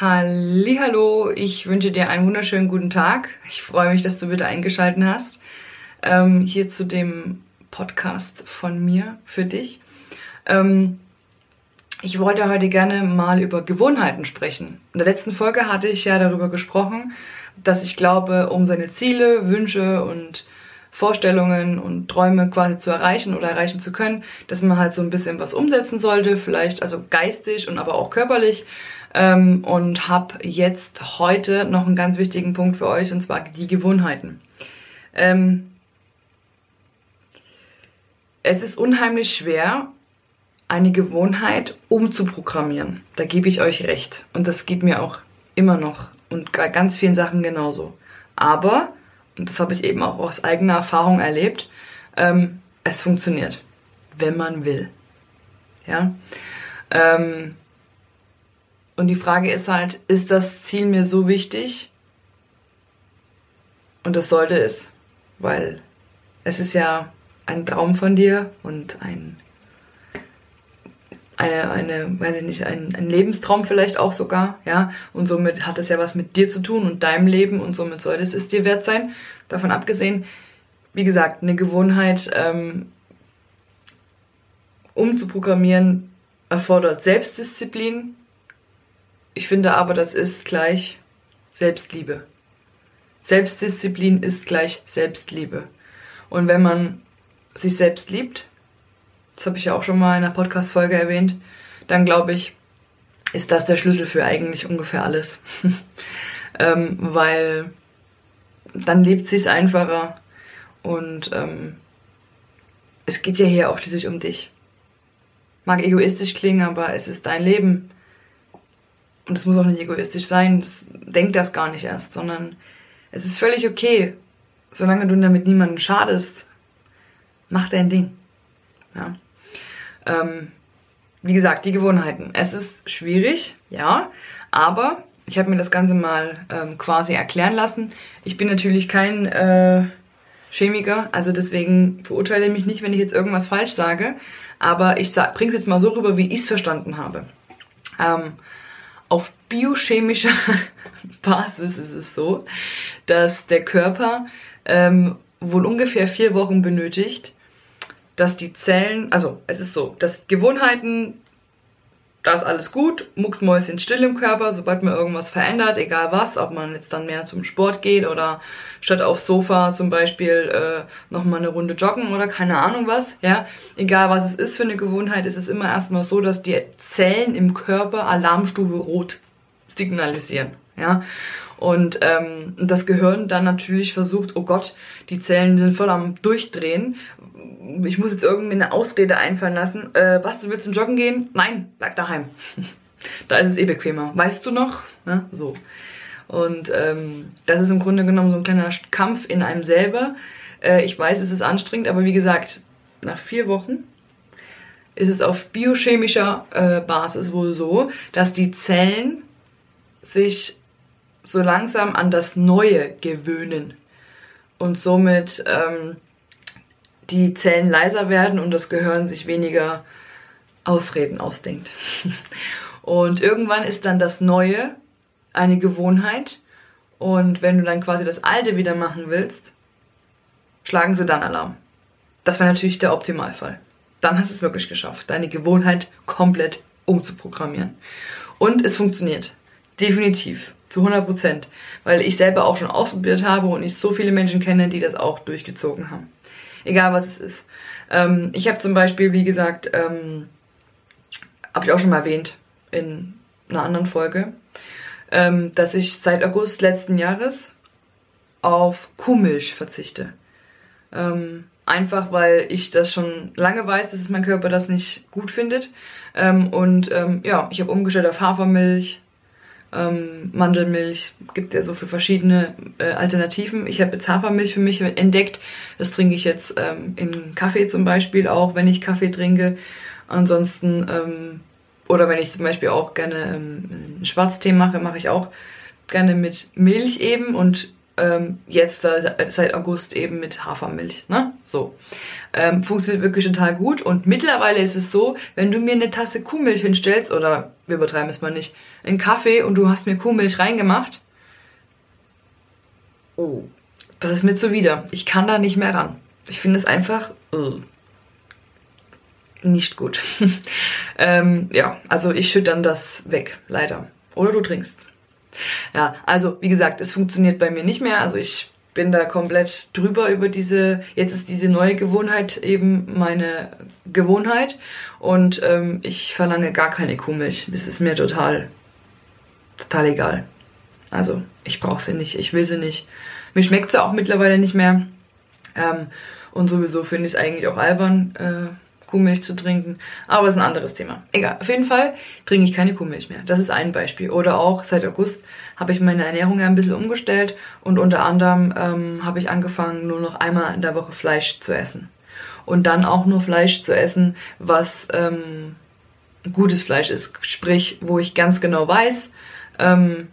Hallo, ich wünsche dir einen wunderschönen guten Tag. Ich freue mich, dass du wieder eingeschaltet hast. Ähm, hier zu dem Podcast von mir für dich. Ähm, ich wollte heute gerne mal über Gewohnheiten sprechen. In der letzten Folge hatte ich ja darüber gesprochen, dass ich glaube, um seine Ziele, Wünsche und Vorstellungen und Träume quasi zu erreichen oder erreichen zu können, dass man halt so ein bisschen was umsetzen sollte, vielleicht also geistig und aber auch körperlich ähm, und habe jetzt heute noch einen ganz wichtigen Punkt für euch und zwar die Gewohnheiten. Ähm, es ist unheimlich schwer, eine Gewohnheit umzuprogrammieren. Da gebe ich euch recht. Und das geht mir auch immer noch und bei ganz vielen Sachen genauso. Aber, und das habe ich eben auch aus eigener Erfahrung erlebt, ähm, es funktioniert, wenn man will. Ja. Ähm, und die Frage ist halt, ist das Ziel mir so wichtig? Und das sollte es, weil es ist ja ein Traum von dir und ein eine, eine, weiß ich nicht, ein, ein Lebenstraum vielleicht auch sogar, ja, und somit hat es ja was mit dir zu tun und deinem Leben und somit sollte es dir wert sein. Davon abgesehen, wie gesagt, eine Gewohnheit ähm, umzuprogrammieren erfordert Selbstdisziplin, ich finde aber, das ist gleich Selbstliebe. Selbstdisziplin ist gleich Selbstliebe. Und wenn man sich selbst liebt, das habe ich ja auch schon mal in einer Podcast-Folge erwähnt, dann glaube ich, ist das der Schlüssel für eigentlich ungefähr alles. ähm, weil dann lebt sich's einfacher und ähm, es geht ja hier auch schließlich um dich. Mag egoistisch klingen, aber es ist dein Leben und das muss auch nicht egoistisch sein, das denkt das gar nicht erst, sondern es ist völlig okay, solange du damit niemanden schadest, mach dein Ding. Ja. Ähm, wie gesagt, die Gewohnheiten. Es ist schwierig, ja, aber ich habe mir das Ganze mal ähm, quasi erklären lassen. Ich bin natürlich kein äh, Chemiker, also deswegen verurteile mich nicht, wenn ich jetzt irgendwas falsch sage, aber ich bringe es jetzt mal so rüber, wie ich es verstanden habe. Ähm, auf biochemischer Basis ist es so, dass der Körper ähm, wohl ungefähr vier Wochen benötigt, dass die Zellen, also es ist so, dass Gewohnheiten da ist alles gut, mucksmäuschen still im Körper, sobald man irgendwas verändert, egal was, ob man jetzt dann mehr zum Sport geht oder statt aufs Sofa zum Beispiel äh, nochmal eine Runde joggen oder keine Ahnung was, ja, egal was es ist für eine Gewohnheit, ist es immer erstmal so, dass die Zellen im Körper Alarmstufe Rot signalisieren, ja. Und ähm, das Gehirn dann natürlich versucht, oh Gott, die Zellen sind voll am Durchdrehen. Ich muss jetzt irgendwie eine Ausrede einfallen lassen. Äh, was, du willst zum Joggen gehen? Nein, bleib daheim. da ist es eh bequemer. Weißt du noch? Ne? So. Und ähm, das ist im Grunde genommen so ein kleiner Kampf in einem selber. Äh, ich weiß, es ist anstrengend, aber wie gesagt, nach vier Wochen ist es auf biochemischer äh, Basis wohl so, dass die Zellen sich so langsam an das Neue gewöhnen und somit ähm, die Zellen leiser werden und das Gehirn sich weniger Ausreden ausdenkt. Und irgendwann ist dann das Neue eine Gewohnheit und wenn du dann quasi das Alte wieder machen willst, schlagen sie dann Alarm. Das wäre natürlich der Optimalfall. Dann hast du es wirklich geschafft, deine Gewohnheit komplett umzuprogrammieren. Und es funktioniert. Definitiv. Zu 100 Prozent. Weil ich selber auch schon ausprobiert habe und ich so viele Menschen kenne, die das auch durchgezogen haben. Egal was es ist. Ähm, ich habe zum Beispiel, wie gesagt, ähm, habe ich auch schon mal erwähnt in einer anderen Folge, ähm, dass ich seit August letzten Jahres auf Kuhmilch verzichte. Ähm, einfach weil ich das schon lange weiß, dass mein Körper das nicht gut findet. Ähm, und ähm, ja, ich habe umgestellt auf Hafermilch, ähm, Mandelmilch, gibt ja so für verschiedene äh, Alternativen. Ich habe jetzt Hafermilch für mich entdeckt. Das trinke ich jetzt ähm, in Kaffee zum Beispiel auch, wenn ich Kaffee trinke. Ansonsten, ähm, oder wenn ich zum Beispiel auch gerne ähm, Schwarztee mache, mache ich auch gerne mit Milch eben und ähm, jetzt äh, seit August eben mit Hafermilch. Ne? So. Ähm, funktioniert wirklich total gut. Und mittlerweile ist es so, wenn du mir eine Tasse Kuhmilch hinstellst, oder wir übertreiben es mal nicht, einen Kaffee und du hast mir Kuhmilch reingemacht, oh, das ist mir zuwider. Ich kann da nicht mehr ran. Ich finde es einfach uh, nicht gut. ähm, ja, also ich schütte dann das weg, leider. Oder du trinkst. Ja, also wie gesagt, es funktioniert bei mir nicht mehr. Also ich bin da komplett drüber über diese, jetzt ist diese neue Gewohnheit eben meine Gewohnheit und ähm, ich verlange gar keine Kuhmilch. Es ist mir total, total egal. Also ich brauche sie nicht, ich will sie nicht. Mir schmeckt sie auch mittlerweile nicht mehr. Ähm, und sowieso finde ich es eigentlich auch albern, äh, Kuhmilch zu trinken. Aber es ist ein anderes Thema. Egal, auf jeden Fall trinke ich keine Kuhmilch mehr. Das ist ein Beispiel. Oder auch seit August habe ich meine Ernährung ja ein bisschen umgestellt und unter anderem ähm, habe ich angefangen, nur noch einmal in der Woche Fleisch zu essen. Und dann auch nur Fleisch zu essen, was ähm, gutes Fleisch ist. Sprich, wo ich ganz genau weiß, ähm,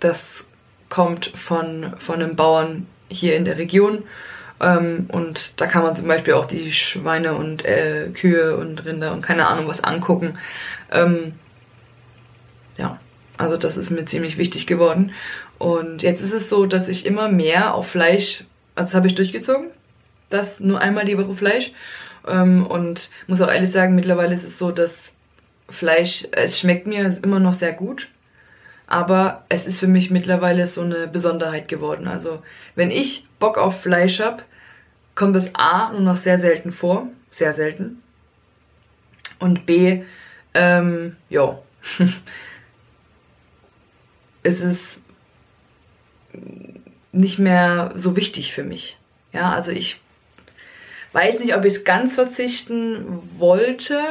das kommt von, von einem Bauern hier in der Region ähm, und da kann man zum Beispiel auch die Schweine und äh, Kühe und Rinder und keine Ahnung was angucken. Ähm, ja, also das ist mir ziemlich wichtig geworden. Und jetzt ist es so, dass ich immer mehr auf Fleisch, also das habe ich durchgezogen, das nur einmal die Woche Fleisch. Ähm, und muss auch ehrlich sagen, mittlerweile ist es so, dass Fleisch, es schmeckt mir immer noch sehr gut aber es ist für mich mittlerweile so eine Besonderheit geworden. Also wenn ich Bock auf Fleisch habe, kommt das A nur noch sehr selten vor, sehr selten. Und B, ähm, ja, ist es nicht mehr so wichtig für mich. Ja, also ich weiß nicht, ob ich es ganz verzichten wollte.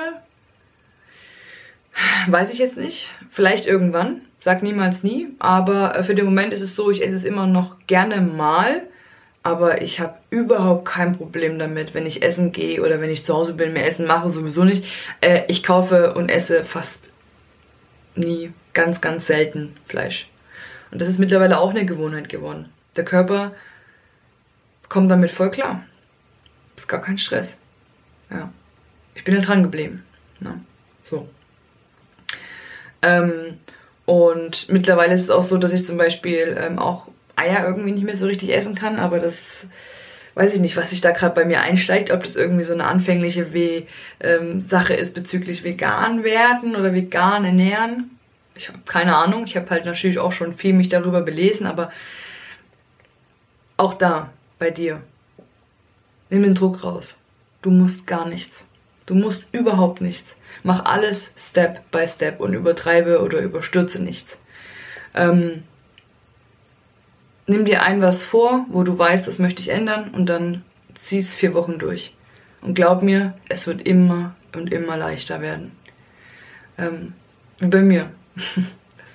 Weiß ich jetzt nicht. Vielleicht irgendwann. Sag niemals nie. Aber äh, für den Moment ist es so, ich esse es immer noch gerne mal aber ich habe überhaupt kein Problem damit, wenn ich essen gehe oder wenn ich zu Hause bin, mir Essen mache, sowieso nicht. Äh, ich kaufe und esse fast nie, ganz, ganz selten Fleisch. Und das ist mittlerweile auch eine Gewohnheit geworden. Der Körper kommt damit voll klar. Ist gar kein Stress. Ja. Ich bin da dran geblieben. Ne? So. Ähm, und mittlerweile ist es auch so, dass ich zum Beispiel ähm, auch Eier irgendwie nicht mehr so richtig essen kann, aber das weiß ich nicht, was sich da gerade bei mir einschleicht, ob das irgendwie so eine anfängliche We ähm, Sache ist bezüglich vegan werden oder vegan ernähren. Ich habe keine Ahnung. Ich habe halt natürlich auch schon viel mich darüber belesen, aber auch da bei dir. Nimm den Druck raus. Du musst gar nichts. Du musst überhaupt nichts. Mach alles Step by Step und übertreibe oder überstürze nichts. Ähm, nimm dir ein was vor, wo du weißt, das möchte ich ändern und dann zieh es vier Wochen durch. Und glaub mir, es wird immer und immer leichter werden. Ähm, bei mir.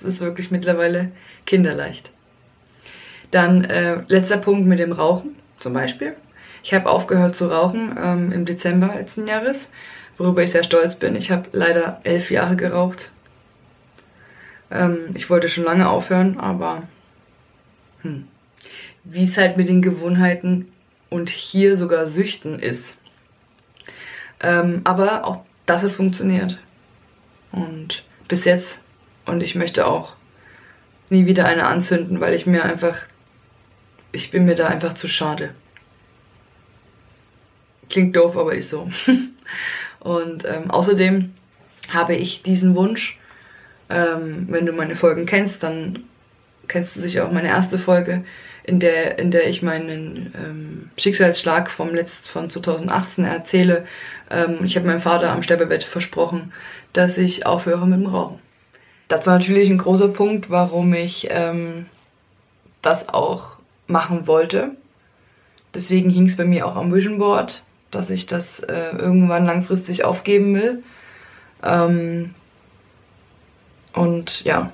Das ist wirklich mittlerweile kinderleicht. Dann äh, letzter Punkt mit dem Rauchen zum Beispiel. Ich habe aufgehört zu rauchen ähm, im Dezember letzten Jahres, worüber ich sehr stolz bin. Ich habe leider elf Jahre geraucht. Ähm, ich wollte schon lange aufhören, aber hm, wie es halt mit den Gewohnheiten und hier sogar Süchten ist. Ähm, aber auch das hat funktioniert. Und bis jetzt. Und ich möchte auch nie wieder eine anzünden, weil ich mir einfach, ich bin mir da einfach zu schade. Klingt doof, aber ist so. Und ähm, außerdem habe ich diesen Wunsch, ähm, wenn du meine Folgen kennst, dann kennst du sicher auch meine erste Folge, in der, in der ich meinen ähm, Schicksalsschlag vom Letzt, von 2018 erzähle. Ähm, ich habe meinem Vater am Sterbebett versprochen, dass ich aufhöre mit dem Rauchen. Das war natürlich ein großer Punkt, warum ich ähm, das auch machen wollte. Deswegen hing es bei mir auch am Vision Board, dass ich das äh, irgendwann langfristig aufgeben will. Ähm, und ja,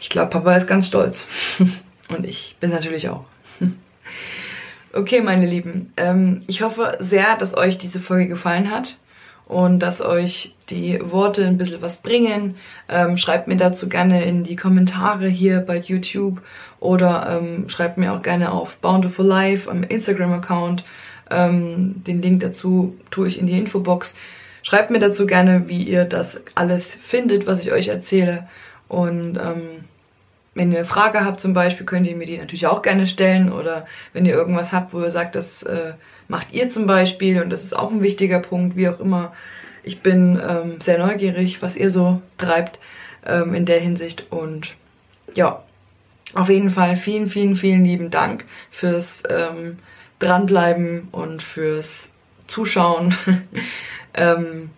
ich glaube, Papa ist ganz stolz. Und ich bin natürlich auch. Okay, meine Lieben, ähm, ich hoffe sehr, dass euch diese Folge gefallen hat. und dass euch die Worte ein bisschen was bringen. Ähm, schreibt mir dazu gerne in die Kommentare hier bei YouTube oder ähm, schreibt mir auch gerne auf Bountiful Life am Instagram-Account. Ähm, den Link dazu tue ich in die Infobox. Schreibt mir dazu gerne, wie ihr das alles findet, was ich euch erzähle. Und ähm, wenn ihr eine Frage habt zum Beispiel, könnt ihr mir die natürlich auch gerne stellen. Oder wenn ihr irgendwas habt, wo ihr sagt, das äh, macht ihr zum Beispiel und das ist auch ein wichtiger Punkt, wie auch immer. Ich bin ähm, sehr neugierig, was ihr so treibt ähm, in der Hinsicht und ja, auf jeden Fall vielen, vielen, vielen lieben Dank fürs ähm, Dranbleiben und fürs Zuschauen. ähm,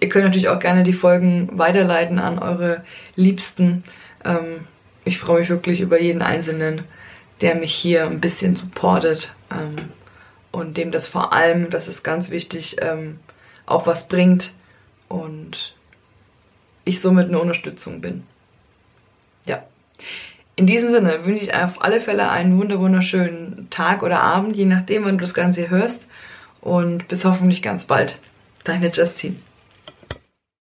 ihr könnt natürlich auch gerne die Folgen weiterleiten an eure Liebsten. Ähm, ich freue mich wirklich über jeden Einzelnen, der mich hier ein bisschen supportet. Ähm, und dem das vor allem, das ist ganz wichtig, ähm, auch was bringt und ich somit eine Unterstützung bin. Ja. In diesem Sinne wünsche ich auf alle Fälle einen wunderschönen Tag oder Abend, je nachdem, wann du das Ganze hörst. Und bis hoffentlich ganz bald. Deine Justine.